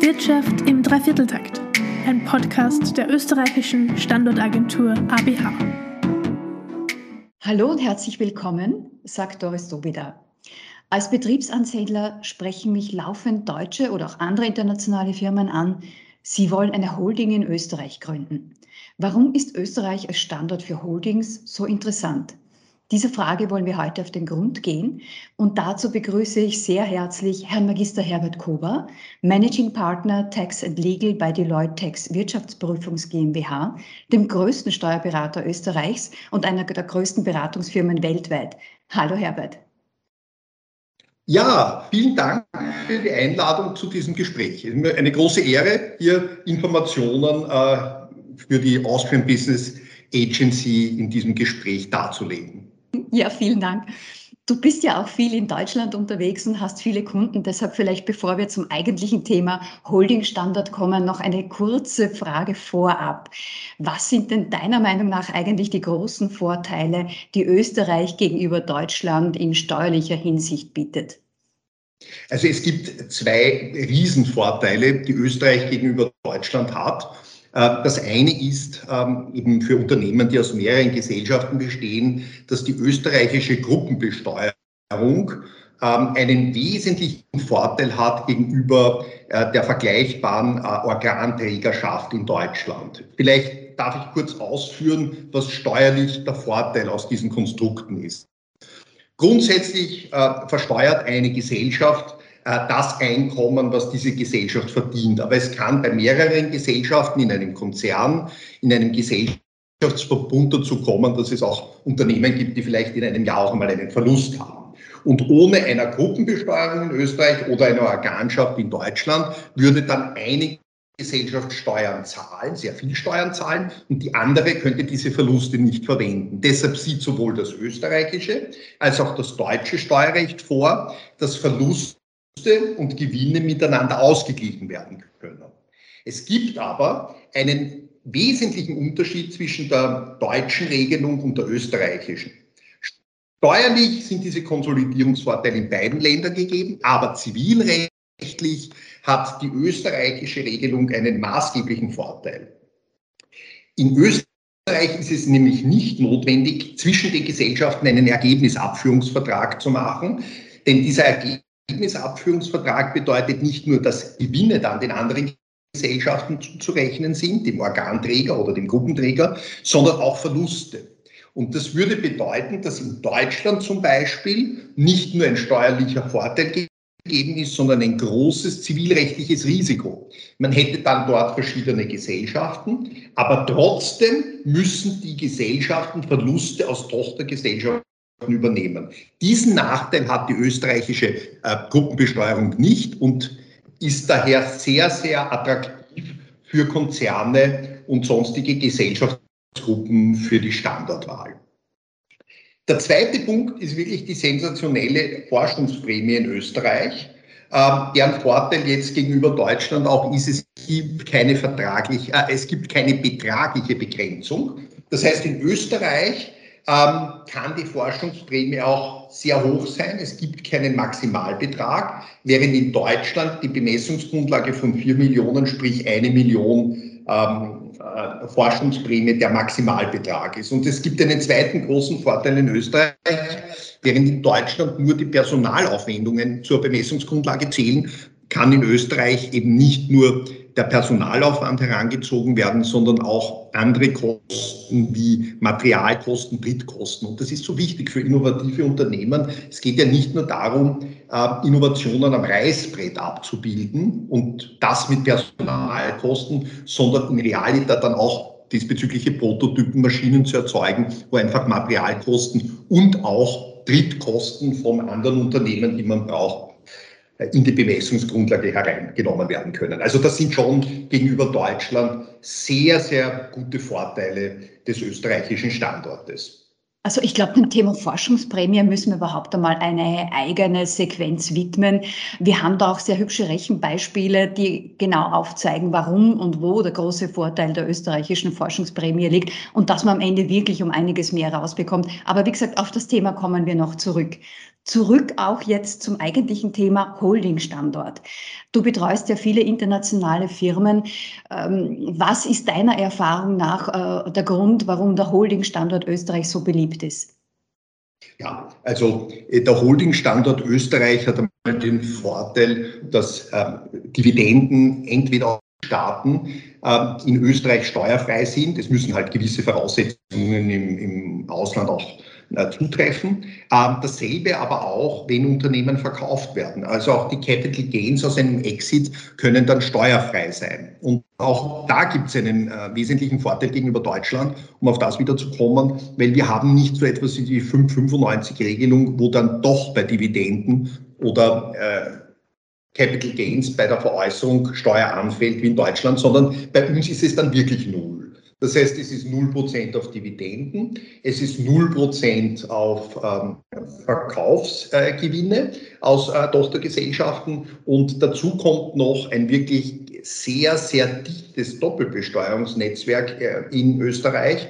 Wirtschaft im Dreivierteltakt, ein Podcast der österreichischen Standortagentur ABH. Hallo und herzlich willkommen, sagt Doris Dobida. Als Betriebsansiedler sprechen mich laufend deutsche oder auch andere internationale Firmen an. Sie wollen eine Holding in Österreich gründen. Warum ist Österreich als Standort für Holdings so interessant? Dieser Frage wollen wir heute auf den Grund gehen. Und dazu begrüße ich sehr herzlich Herrn Magister Herbert Kober, Managing Partner Tax and Legal bei Deloitte Tax Wirtschaftsprüfungs GmbH, dem größten Steuerberater Österreichs und einer der größten Beratungsfirmen weltweit. Hallo Herbert. Ja, vielen Dank für die Einladung zu diesem Gespräch. Es ist mir eine große Ehre, hier Informationen äh, für die Austrian Business Agency in diesem Gespräch darzulegen. Ja, vielen Dank. Du bist ja auch viel in Deutschland unterwegs und hast viele Kunden. Deshalb vielleicht, bevor wir zum eigentlichen Thema Holding-Standard kommen, noch eine kurze Frage vorab. Was sind denn deiner Meinung nach eigentlich die großen Vorteile, die Österreich gegenüber Deutschland in steuerlicher Hinsicht bietet? Also es gibt zwei Riesenvorteile, die Österreich gegenüber Deutschland hat. Äh, das eine ist ähm, eben für Unternehmen, die aus mehreren Gesellschaften bestehen, dass die österreichische Gruppenbesteuerung ähm, einen wesentlichen Vorteil hat gegenüber äh, der vergleichbaren äh, Organträgerschaft in Deutschland. Vielleicht darf ich kurz ausführen, was steuerlich der Vorteil aus diesen Konstrukten ist. Grundsätzlich versteuert eine Gesellschaft das Einkommen, was diese Gesellschaft verdient. Aber es kann bei mehreren Gesellschaften in einem Konzern, in einem Gesellschaftsverbund dazu kommen, dass es auch Unternehmen gibt, die vielleicht in einem Jahr auch einmal einen Verlust haben. Und ohne einer Gruppenbesteuerung in Österreich oder einer Organschaft in Deutschland würde dann eine Gesellschaft Steuern zahlen, sehr viel Steuern zahlen, und die andere könnte diese Verluste nicht verwenden. Deshalb sieht sowohl das österreichische als auch das deutsche Steuerrecht vor, dass Verluste und Gewinne miteinander ausgeglichen werden können. Es gibt aber einen wesentlichen Unterschied zwischen der deutschen Regelung und der österreichischen. Steuerlich sind diese Konsolidierungsvorteile in beiden Ländern gegeben, aber zivilrechtlich hat die österreichische Regelung einen maßgeblichen Vorteil. In Österreich ist es nämlich nicht notwendig, zwischen den Gesellschaften einen Ergebnisabführungsvertrag zu machen, denn dieser Ergebnis Ergebnisabführungsvertrag bedeutet nicht nur, dass Gewinne dann den anderen Gesellschaften zuzurechnen sind, dem Organträger oder dem Gruppenträger, sondern auch Verluste. Und das würde bedeuten, dass in Deutschland zum Beispiel nicht nur ein steuerlicher Vorteil gegeben ist, sondern ein großes zivilrechtliches Risiko. Man hätte dann dort verschiedene Gesellschaften, aber trotzdem müssen die Gesellschaften Verluste aus Tochtergesellschaften übernehmen. Diesen Nachteil hat die österreichische äh, Gruppenbesteuerung nicht und ist daher sehr, sehr attraktiv für Konzerne und sonstige Gesellschaftsgruppen für die Standortwahl. Der zweite Punkt ist wirklich die sensationelle Forschungsprämie in Österreich. Ähm, deren Vorteil jetzt gegenüber Deutschland auch ist, es gibt keine vertraglich, äh, es gibt keine betragliche Begrenzung. Das heißt, in Österreich kann die Forschungsprämie auch sehr hoch sein. Es gibt keinen Maximalbetrag, während in Deutschland die Bemessungsgrundlage von 4 Millionen, sprich eine Million ähm, äh, Forschungsprämie der Maximalbetrag ist. Und es gibt einen zweiten großen Vorteil in Österreich, während in Deutschland nur die Personalaufwendungen zur Bemessungsgrundlage zählen, kann in Österreich eben nicht nur der Personalaufwand herangezogen werden, sondern auch andere Kosten wie Materialkosten, Drittkosten. Und das ist so wichtig für innovative Unternehmen. Es geht ja nicht nur darum, äh, Innovationen am Reißbrett abzubilden und das mit Personalkosten, sondern in Realität dann auch diesbezügliche Prototypen, Maschinen zu erzeugen, wo einfach Materialkosten und auch Drittkosten von anderen Unternehmen, die man braucht, in die Bemessungsgrundlage hereingenommen werden können. Also das sind schon gegenüber Deutschland sehr, sehr gute Vorteile des österreichischen Standortes. Also ich glaube, dem Thema Forschungsprämie müssen wir überhaupt einmal eine eigene Sequenz widmen. Wir haben da auch sehr hübsche Rechenbeispiele, die genau aufzeigen, warum und wo der große Vorteil der österreichischen Forschungsprämie liegt und dass man am Ende wirklich um einiges mehr rausbekommt. Aber wie gesagt, auf das Thema kommen wir noch zurück. Zurück auch jetzt zum eigentlichen Thema Holding-Standort. Du betreust ja viele internationale Firmen. Ähm, was ist deiner Erfahrung nach äh, der Grund, warum der Holding-Standort Österreich so beliebt ist? Ja, also äh, der Holding-Standort Österreich hat einmal den Vorteil, dass äh, Dividenden entweder Staaten äh, in Österreich steuerfrei sind. Es müssen halt gewisse Voraussetzungen im Ausland auch äh, zutreffen. Ähm, dasselbe aber auch, wenn Unternehmen verkauft werden. Also auch die Capital Gains aus einem Exit können dann steuerfrei sein. Und auch da gibt es einen äh, wesentlichen Vorteil gegenüber Deutschland, um auf das wieder zu kommen, weil wir haben nicht so etwas wie die 595-Regelung, wo dann doch bei Dividenden oder äh, Capital Gains bei der Veräußerung Steuer anfällt wie in Deutschland, sondern bei uns ist es dann wirklich null. Das heißt, es ist 0% auf Dividenden, es ist 0% auf ähm, Verkaufsgewinne äh, aus äh, Tochtergesellschaften und dazu kommt noch ein wirklich sehr, sehr dichtes Doppelbesteuerungsnetzwerk äh, in Österreich,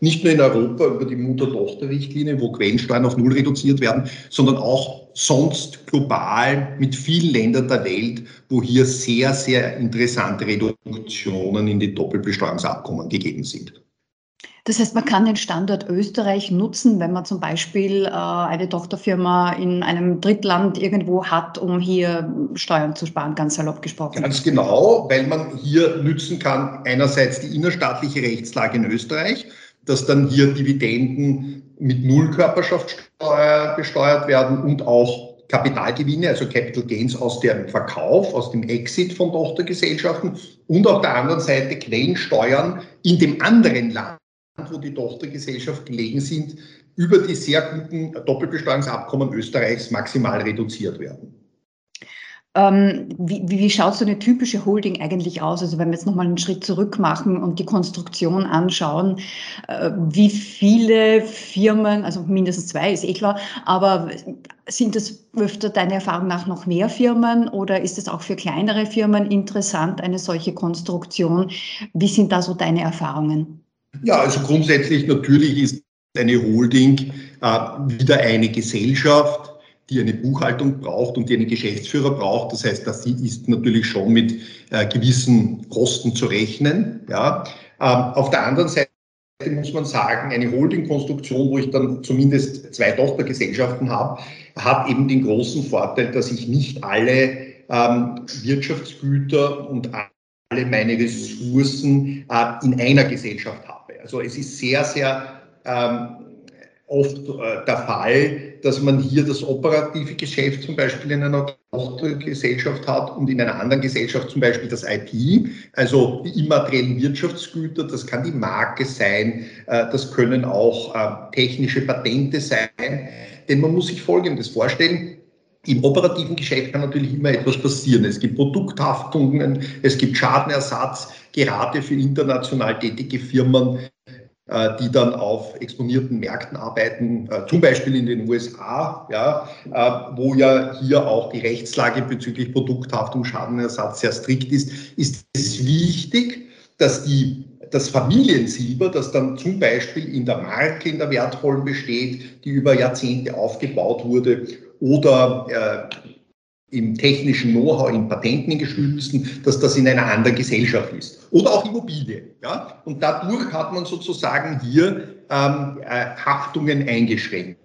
nicht nur in Europa über die Mutter-Tochter-Richtlinie, wo Quellensteuern auf Null reduziert werden, sondern auch sonst global mit vielen Ländern der Welt, wo hier sehr, sehr interessante Reduktionen in die Doppelbesteuerungsabkommen gegeben sind. Das heißt, man kann den Standort Österreich nutzen, wenn man zum Beispiel äh, eine Tochterfirma in einem Drittland irgendwo hat, um hier Steuern zu sparen, ganz salopp gesprochen. Ganz genau, weil man hier nützen kann einerseits die innerstaatliche Rechtslage in Österreich, dass dann hier Dividenden mit Null Körperschaftssteuer besteuert werden und auch Kapitalgewinne, also Capital Gains aus dem Verkauf, aus dem Exit von Tochtergesellschaften und auf der anderen Seite Quellensteuern in dem anderen Land, wo die Tochtergesellschaft gelegen sind, über die sehr guten Doppelbesteuerungsabkommen Österreichs maximal reduziert werden. Ähm, wie, wie schaut so eine typische Holding eigentlich aus? Also wenn wir jetzt nochmal einen Schritt zurück machen und die Konstruktion anschauen, äh, wie viele Firmen, also mindestens zwei ist eh klar, aber sind es öfter deiner Erfahrung nach noch mehr Firmen oder ist es auch für kleinere Firmen interessant, eine solche Konstruktion? Wie sind da so deine Erfahrungen? Ja, also grundsätzlich natürlich ist eine Holding äh, wieder eine Gesellschaft, die eine Buchhaltung braucht und die einen Geschäftsführer braucht. Das heißt, dass sie ist natürlich schon mit äh, gewissen Kosten zu rechnen. Ja. Ähm, auf der anderen Seite muss man sagen, eine Holding-Konstruktion, wo ich dann zumindest zwei Tochtergesellschaften habe, hat eben den großen Vorteil, dass ich nicht alle ähm, Wirtschaftsgüter und alle meine Ressourcen äh, in einer Gesellschaft habe. Also es ist sehr, sehr ähm, oft äh, der Fall, dass man hier das operative Geschäft zum Beispiel in einer Tochtergesellschaft hat und in einer anderen Gesellschaft zum Beispiel das IP, also die immateriellen Wirtschaftsgüter, das kann die Marke sein, äh, das können auch äh, technische Patente sein. Denn man muss sich Folgendes vorstellen, im operativen Geschäft kann natürlich immer etwas passieren. Es gibt Produkthaftungen, es gibt Schadenersatz, gerade für international tätige Firmen die dann auf exponierten Märkten arbeiten, äh, zum Beispiel in den USA, ja, äh, wo ja hier auch die Rechtslage bezüglich Produkthaftung, Schadenersatz sehr strikt ist, ist es wichtig, dass die das Familiensilber, das dann zum Beispiel in der Marke, in der wertvollen besteht, die über Jahrzehnte aufgebaut wurde, oder äh, im technischen Know-how, in Patenten, in gestützten, dass das in einer anderen Gesellschaft ist. Oder auch Immobilien. Ja? Und dadurch hat man sozusagen hier ähm, äh, Haftungen eingeschränkt.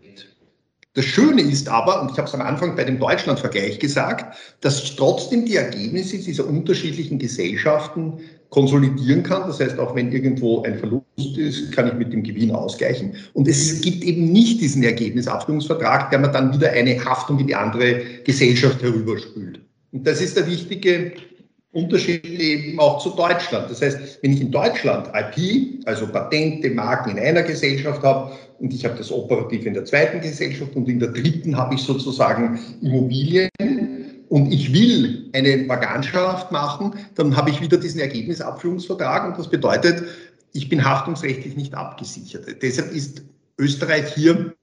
Das Schöne ist aber, und ich habe es am Anfang bei dem Deutschland-Vergleich gesagt, dass trotzdem die Ergebnisse dieser unterschiedlichen Gesellschaften konsolidieren kann. Das heißt, auch wenn irgendwo ein Verlust ist, kann ich mit dem Gewinn ausgleichen. Und es gibt eben nicht diesen Ergebnisabstimmungsvertrag, der mir dann wieder eine Haftung in die andere Gesellschaft herüberspült. Und das ist der wichtige Unterschied eben auch zu Deutschland. Das heißt, wenn ich in Deutschland IP, also Patente, Marken in einer Gesellschaft habe und ich habe das operativ in der zweiten Gesellschaft und in der dritten habe ich sozusagen Immobilien, und ich will eine Vaganschaft machen, dann habe ich wieder diesen Ergebnisabführungsvertrag und das bedeutet, ich bin haftungsrechtlich nicht abgesichert. Deshalb ist Österreich hier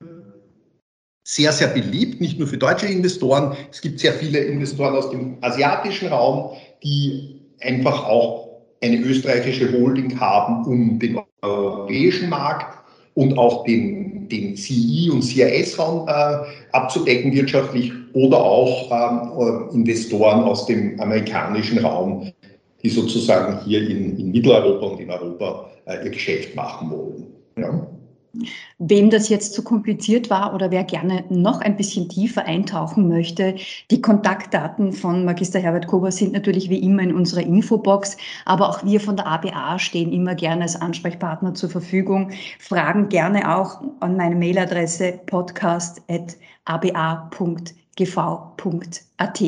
sehr, sehr beliebt, nicht nur für deutsche Investoren. Es gibt sehr viele Investoren aus dem asiatischen Raum, die einfach auch eine österreichische Holding haben, um den europäischen Markt und auch den, den CI- und CIS-Raum äh, abzudecken wirtschaftlich oder auch ähm, Investoren aus dem amerikanischen Raum, die sozusagen hier in, in Mitteleuropa und in Europa äh, ihr Geschäft machen wollen. Ja. Wem das jetzt zu kompliziert war oder wer gerne noch ein bisschen tiefer eintauchen möchte, die Kontaktdaten von Magister Herbert Kober sind natürlich wie immer in unserer Infobox, aber auch wir von der ABA stehen immer gerne als Ansprechpartner zur Verfügung. Fragen gerne auch an meine Mailadresse podcast.aba.gv.at.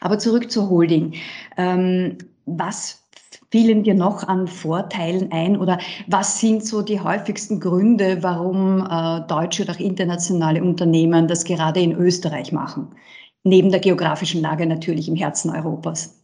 Aber zurück zur Holding. Ähm, was fielen dir noch an Vorteilen ein oder was sind so die häufigsten Gründe, warum äh, deutsche oder auch internationale Unternehmen das gerade in Österreich machen? Neben der geografischen Lage natürlich im Herzen Europas.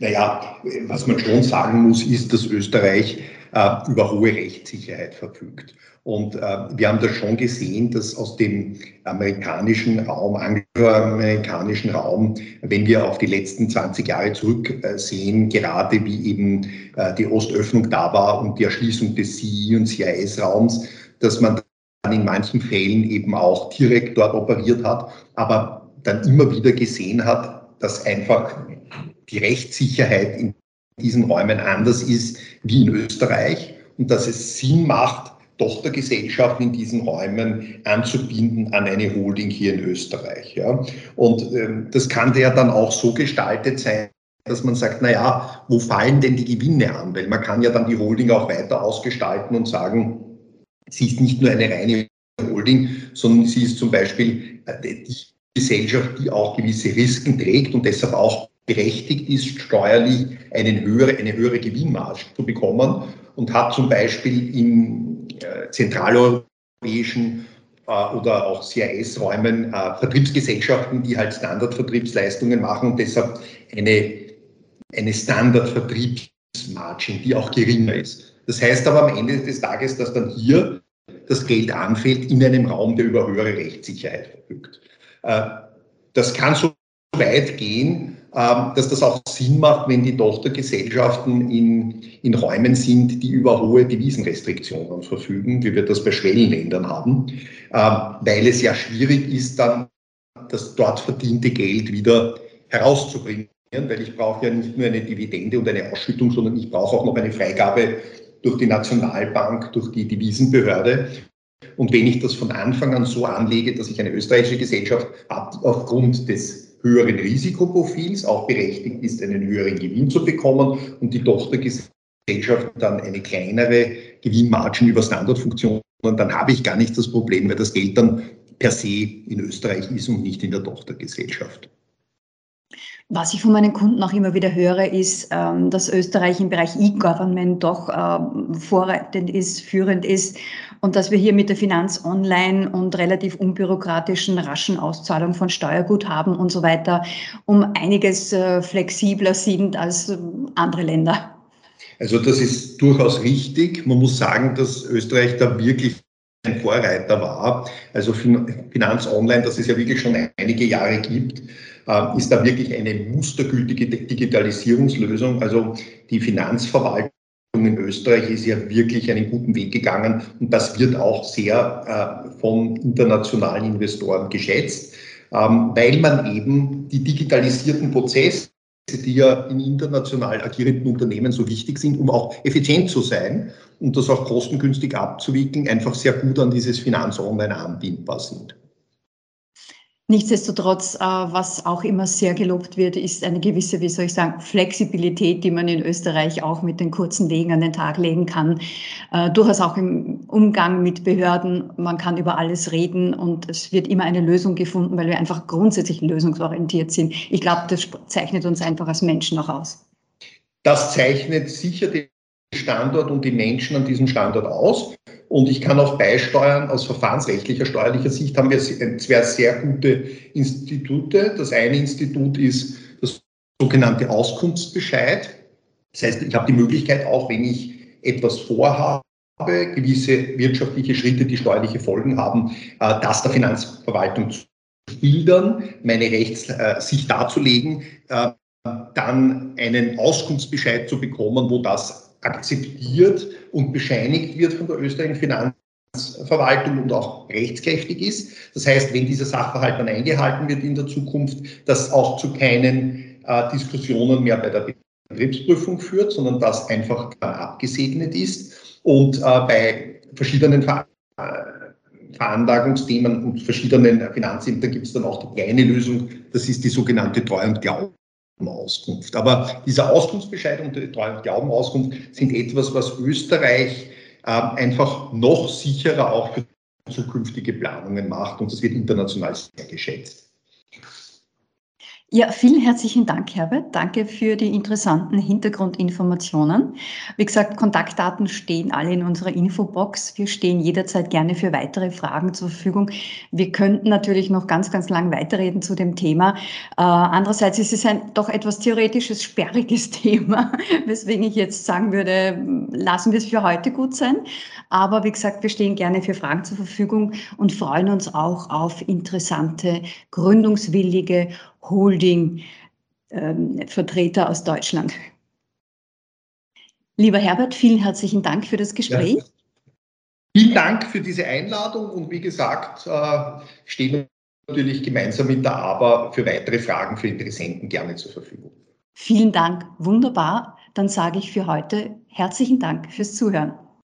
Naja, was man schon sagen muss, ist, dass Österreich äh, über hohe Rechtssicherheit verfügt. Und äh, wir haben das schon gesehen, dass aus dem amerikanischen Raum, angloamerikanischen Raum, wenn wir auf die letzten 20 Jahre zurücksehen, gerade wie eben äh, die Ostöffnung da war und die Erschließung des CI- und CIS-Raums, dass man dann in manchen Fällen eben auch direkt dort operiert hat, aber dann immer wieder gesehen hat, dass einfach die Rechtssicherheit in diesen Räumen anders ist wie in Österreich und dass es Sinn macht, Tochtergesellschaften in diesen Räumen anzubinden an eine Holding hier in Österreich. Ja. Und ähm, das kann ja dann auch so gestaltet sein, dass man sagt, na ja, wo fallen denn die Gewinne an? Weil man kann ja dann die Holding auch weiter ausgestalten und sagen, sie ist nicht nur eine reine Holding, sondern sie ist zum Beispiel äh, die Gesellschaft, die auch gewisse Risiken trägt und deshalb auch berechtigt ist, steuerlich eine höhere, eine höhere Gewinnmarge zu bekommen und hat zum Beispiel in äh, zentraleuropäischen äh, oder auch CIS-Räumen äh, Vertriebsgesellschaften, die halt Standardvertriebsleistungen machen und deshalb eine, eine Standardvertriebsmargin, die auch geringer ist. Das heißt aber am Ende des Tages, dass dann hier das Geld anfällt in einem Raum, der über höhere Rechtssicherheit verfügt. Das kann so weit gehen, dass das auch Sinn macht, wenn die Tochtergesellschaften in, in Räumen sind, die über hohe Devisenrestriktionen verfügen, wie wir das bei Schwellenländern haben, ähm, weil es ja schwierig ist, dann das dort verdiente Geld wieder herauszubringen, weil ich brauche ja nicht nur eine Dividende und eine Ausschüttung, sondern ich brauche auch noch eine Freigabe durch die Nationalbank, durch die Devisenbehörde. Und wenn ich das von Anfang an so anlege, dass ich eine österreichische Gesellschaft habe, aufgrund des höheren Risikoprofils auch berechtigt ist, einen höheren Gewinn zu bekommen und die Tochtergesellschaft dann eine kleinere Gewinnmargin über Standardfunktionen, dann habe ich gar nicht das Problem, weil das Geld dann per se in Österreich ist und nicht in der Tochtergesellschaft. Was ich von meinen Kunden auch immer wieder höre, ist, ähm, dass Österreich im Bereich E-Government doch ähm, vorreitend ist, führend ist und dass wir hier mit der Finanz online und relativ unbürokratischen, raschen Auszahlung von Steuerguthaben und so weiter um einiges äh, flexibler sind als ähm, andere Länder. Also das ist durchaus richtig. Man muss sagen, dass Österreich da wirklich ein Vorreiter war. Also Finanz Online, das es ja wirklich schon einige Jahre gibt, äh, ist da wirklich eine mustergültige Digitalisierungslösung. Also die Finanzverwaltung in Österreich ist ja wirklich einen guten Weg gegangen und das wird auch sehr äh, von internationalen Investoren geschätzt, ähm, weil man eben die digitalisierten Prozesse die ja in international agierenden Unternehmen so wichtig sind, um auch effizient zu sein und das auch kostengünstig abzuwickeln, einfach sehr gut an dieses Finanz-Online anbindbar sind. Nichtsdestotrotz, äh, was auch immer sehr gelobt wird, ist eine gewisse, wie soll ich sagen, Flexibilität, die man in Österreich auch mit den kurzen Wegen an den Tag legen kann. Äh, durchaus auch im Umgang mit Behörden. Man kann über alles reden und es wird immer eine Lösung gefunden, weil wir einfach grundsätzlich lösungsorientiert sind. Ich glaube, das zeichnet uns einfach als Menschen auch aus. Das zeichnet sicher den Standort und die Menschen an diesem Standort aus. Und ich kann auch beisteuern, aus verfahrensrechtlicher, steuerlicher Sicht haben wir zwei sehr gute Institute. Das eine Institut ist das sogenannte Auskunftsbescheid. Das heißt, ich habe die Möglichkeit, auch wenn ich etwas vorhabe, gewisse wirtschaftliche Schritte, die steuerliche Folgen haben, äh, das der Finanzverwaltung zu schildern, meine Rechtssicht darzulegen, äh, dann einen Auskunftsbescheid zu bekommen, wo das akzeptiert und bescheinigt wird von der österreichischen Finanzverwaltung und auch rechtskräftig ist. Das heißt, wenn dieser Sachverhalt dann eingehalten wird in der Zukunft, dass auch zu keinen äh, Diskussionen mehr bei der Betriebsprüfung führt, sondern das einfach abgesegnet ist und äh, bei verschiedenen Ver äh, Veranlagungsthemen und verschiedenen Finanzämtern gibt es dann auch die kleine Lösung, das ist die sogenannte Treu- und Glaubenauskunft. Aber dieser Auskunftsbescheid und die Treu- und Glaubenauskunft sind etwas, was Österreich äh, einfach noch sicherer auch für zukünftige Planungen macht und das wird international sehr geschätzt. Ja, vielen herzlichen Dank, Herbert. Danke für die interessanten Hintergrundinformationen. Wie gesagt, Kontaktdaten stehen alle in unserer Infobox. Wir stehen jederzeit gerne für weitere Fragen zur Verfügung. Wir könnten natürlich noch ganz, ganz lang weiterreden zu dem Thema. Äh, andererseits ist es ein doch etwas theoretisches, sperriges Thema, weswegen ich jetzt sagen würde, lassen wir es für heute gut sein. Aber wie gesagt, wir stehen gerne für Fragen zur Verfügung und freuen uns auch auf interessante, gründungswillige Holding-Vertreter ähm, aus Deutschland. Lieber Herbert, vielen herzlichen Dank für das Gespräch. Ja. Vielen Dank für diese Einladung und wie gesagt, äh, stehen natürlich gemeinsam mit der ABA für weitere Fragen für Interessenten gerne zur Verfügung. Vielen Dank, wunderbar. Dann sage ich für heute herzlichen Dank fürs Zuhören.